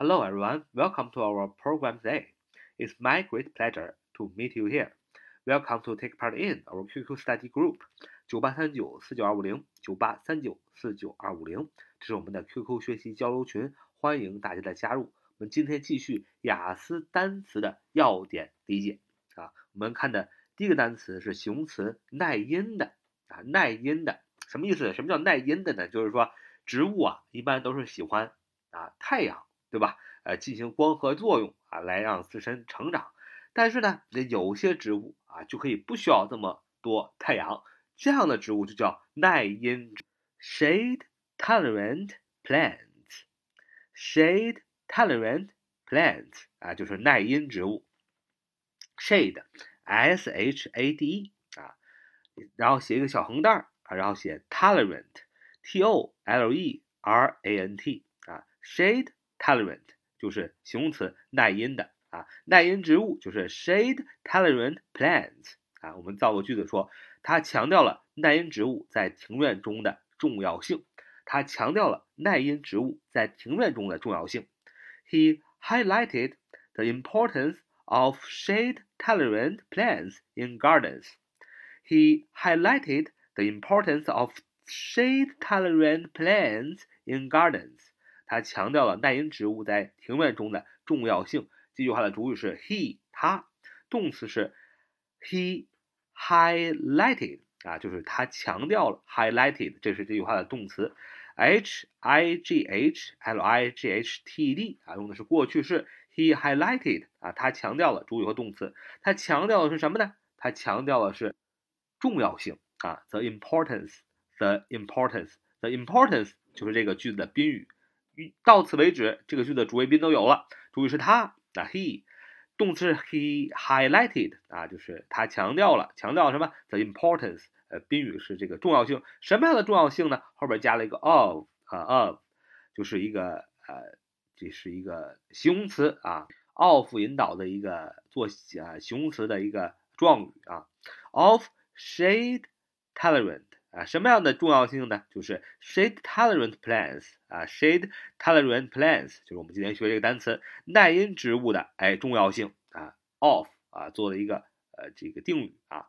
Hello, everyone. Welcome to our program today. It's my great pleasure to meet you here. Welcome to take part in our QQ study group 九八三九四九二五零九八三九四九二五零，这是我们的 QQ 学习交流群，欢迎大家的加入。我们今天继续雅思单词的要点理解啊。我们看的第一个单词是形容词耐阴的啊，耐阴的什么意思？什么叫耐阴的呢？就是说植物啊，一般都是喜欢啊太阳。对吧？呃，进行光合作用啊，来让自身成长。但是呢，有些植物啊，就可以不需要这么多太阳，这样的植物就叫耐阴，shade tolerant plants。shade tolerant plants 啊，就是耐阴植物。shade，s h a d e 啊，然后写一个小横带啊，然后写 tolerant，t o l e r a n t 啊，shade。Tolerant 就是形容词，耐阴的啊，耐阴植物就是 shade tolerant plants 啊。我们造个句子说，它强调了耐阴植物在庭院中的重要性。它强调了耐阴植物在庭院中的重要性。He highlighted the importance of shade tolerant plants in gardens. He highlighted the importance of shade tolerant plants in gardens. 他强调了耐阴植物在庭院中的重要性。这句话的主语是 he，他，动词是 he highlighted 啊，就是他强调了 highlighted，这是这句话的动词 h i g h l i g h t e d 啊，用的是过去式 he highlighted 啊，他强调了主语和动词，他强调的是什么呢？他强调的是重要性啊，the importance，the importance，the importance 就是这个句子的宾语。到此为止，这个句子主谓宾都有了。主语是他，那 he，动词 he highlighted 啊，就是他强调了，强调什么？the importance，呃，宾语是这个重要性，什么样的重要性呢？后边加了一个 of 啊 of，就是一个呃，这是一个形容词啊，of 引导的一个做啊形容词的一个状语啊，of shade tolerant。啊，什么样的重要性呢？就是 shade tolerant plants 啊，shade tolerant plants 就是我们今天学这个单词耐阴植物的哎重要性啊，of 啊做了一个呃这个定语啊，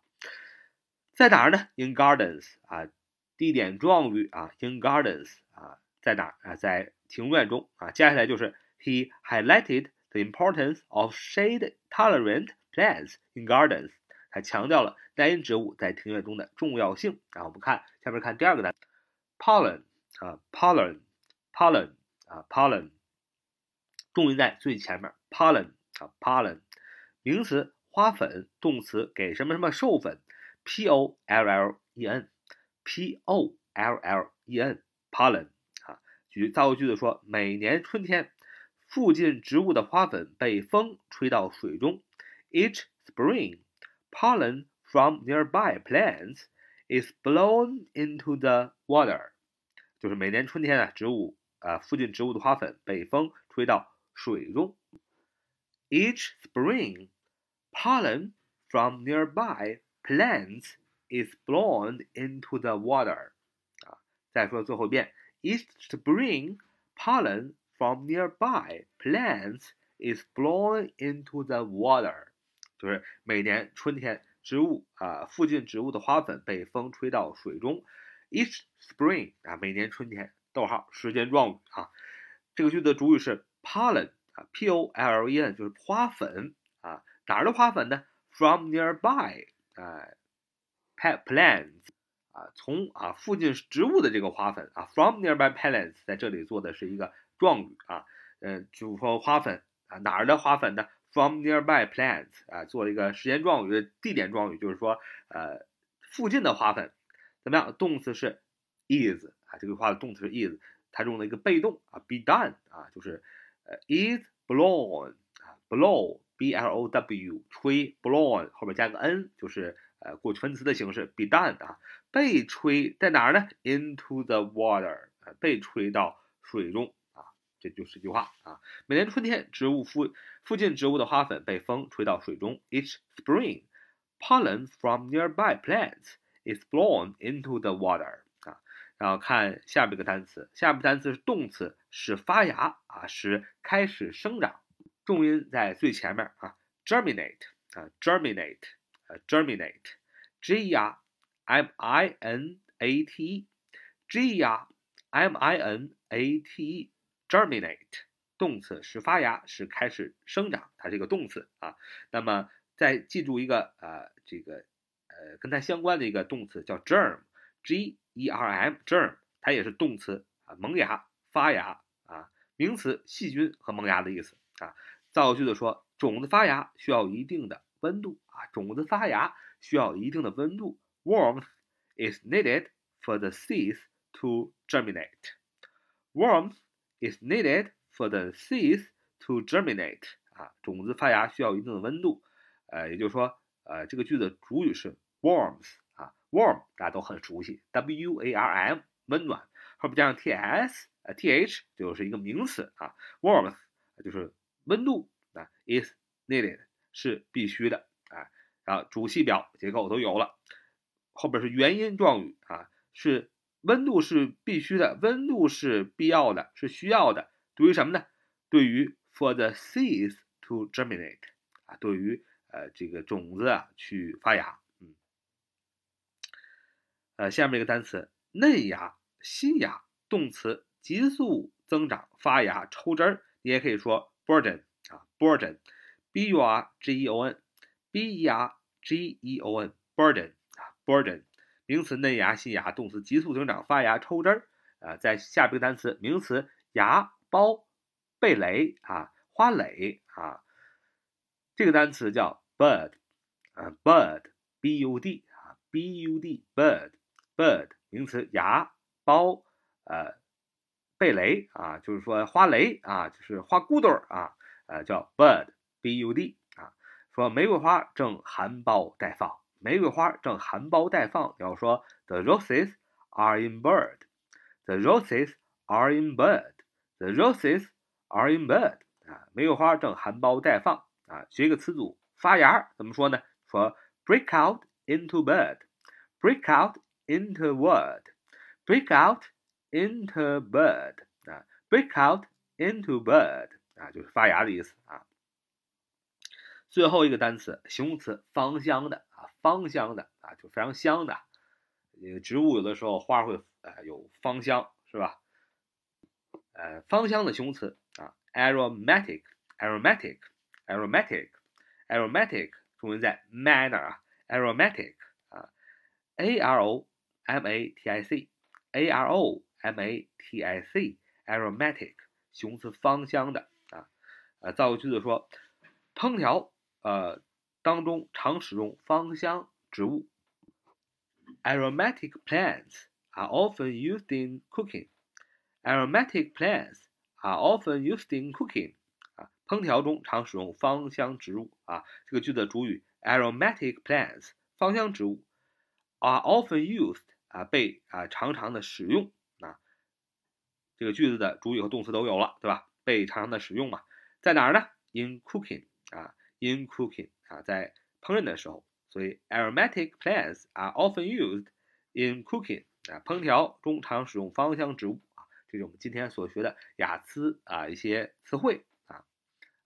在哪儿呢？In gardens 啊，地点状语啊，in gardens 啊，在哪儿啊？在庭院中啊。接下来就是 he highlighted the importance of shade tolerant plants in gardens。他强调了单音植物在庭院中的重要性然后。我们看下面看第二个单，pollen 啊，pollen，pollen 啊，pollen，重音在最前面，pollen 啊，pollen，名词花粉，动词给什么什么授粉，p o l l e n，p o l l e n，pollen 啊。举造个句子说，每年春天，附近植物的花粉被风吹到水中，each spring。pollen from nearby plants is blown into the water，就是每年春天啊，植物啊附近植物的花粉被风吹到水中。Each spring, pollen from nearby plants is blown into the water。啊，再说最后一遍，Each spring, pollen from nearby plants is blown into the water。 就是每年春天，植物啊附近植物的花粉被风吹到水中。Each spring 啊，每年春天，逗号时间状语啊。这个句子的主语是 pollen 啊，p o l e n 就是花粉啊。哪儿的花粉呢？From nearby 啊，plants 啊，从啊附近植物的这个花粉啊。From nearby plants 在这里做的是一个状语啊，嗯，就说花粉啊，哪儿的花粉呢？From nearby plants 啊，做了一个时间状语、地点状语，就是说，呃，附近的花粉怎么样？动词是 is 啊，这句话的动词是 is，它用了一个被动啊，be done 啊，就是呃，is blown 啊，blow b l o w 吹 blown 后面加个 n，就是呃过去分词的形式，be done 啊，被吹在哪儿呢？Into the water 啊，被吹到水中。这就是一句话啊！每年春天，植物附附近植物的花粉被风吹到水中。Each spring, pollen from nearby plants is blown into the water。啊，然后看下面一个单词，下面单词是动词，是发芽啊，是开始生长，重音在最前面啊，germinate 啊，germinate 啊，germinate，g r m i n a t e，g r m i n a t germinate 动词是发芽，是开始生长，它是一个动词啊。那么再记住一个啊，这个呃跟它相关的一个动词叫 germ，g e r m，germ，它也是动词啊，萌芽、发芽啊，名词细菌和萌芽的意思啊。造句的说，种子发芽需要一定的温度啊，种子发芽需要一定的温度，warmth is needed for the seeds to germinate Warm.。Is needed for the seeds to germinate。啊，种子发芽需要一定的温度，呃，也就是说，呃，这个句子主语是 warmth 啊。warm 大家都很熟悉，w a r m 温暖，后边加上 t s 呃 t h 就是一个名词。啊，warmth 就是温度。啊，is needed 是必须的。啊，然后主系表结构都有了，后边是原因状语。啊，是温度是必须的，温度是必要的，是需要的，对于什么呢？对于 for the seeds to germinate 啊，对于呃这个种子啊去发芽。呃，下面一个单词嫩芽、新芽，动词急速增长、发芽、抽枝儿，你也可以说 burden 啊，burden，b u r g e o n，b e r g e o n，burden 啊，burden 名词嫩芽、新芽，动词急速增长、发芽、抽枝儿啊。在下边个单词名词芽苞、蓓蕾啊，花蕾啊，这个单词叫 bud 啊，bud，b u d 啊，b u d，bud。bud 名词芽苞呃蓓蕾啊，就是说花蕾啊，就是花骨朵儿啊，呃叫 bud b u d 啊，说玫瑰花正含苞待放，玫瑰花正含苞待放，要说 the roses are in bud，the roses are in bud，the roses are in bud 啊，玫瑰花正含苞待放啊，学一个词组发芽怎么说呢？说 break out into bud，break out。into word, break out into bud 啊，break out into bud 啊，就是发芽的意思啊。最后一个单词，形容词，芳香的，芳香的啊，就非常香的。这个植物有的时候花会呃有芳香，是吧？呃，芳香的形容词啊，aromatic，aromatic，aromatic，aromatic，重音在 manner 啊，aromatic 啊，a r o M A T I C A R O M A T I C aromatic 形容词芳香的啊，呃，造个句子说，烹调呃当中常使用芳香植物。Aromatic plants are often used in cooking. Aromatic plants are often used in cooking. 啊，烹调中常使用芳香植物啊。这个句子的主语 aromatic plants 芳香植物 are often used 啊，被啊常常的使用啊，这个句子的主语和动词都有了，对吧？被常常的使用嘛，在哪儿呢？In cooking 啊，in cooking 啊，在烹饪的时候，所以 aromatic plants are often used in cooking 啊，烹调中常使用芳香植物啊，这是我们今天所学的雅思啊一些词汇啊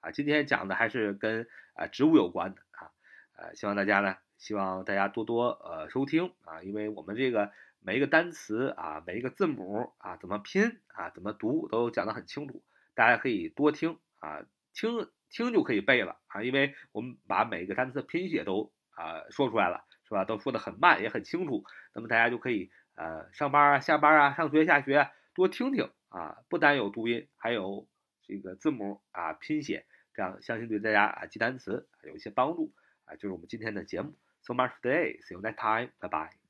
啊，今天讲的还是跟啊植物有关的啊，呃，希望大家呢。希望大家多多呃收听啊，因为我们这个每一个单词啊，每一个字母啊，怎么拼啊，怎么读都讲得很清楚，大家可以多听啊，听听就可以背了啊，因为我们把每一个单词的拼写都啊说出来了，是吧？都说得很慢也很清楚，那么大家就可以呃上班啊、下班啊、上学下学多听听啊，不单有读音，还有这个字母啊拼写，这样相信对大家啊记单词有一些帮助啊，就是我们今天的节目。So much today. See you next time. Bye bye.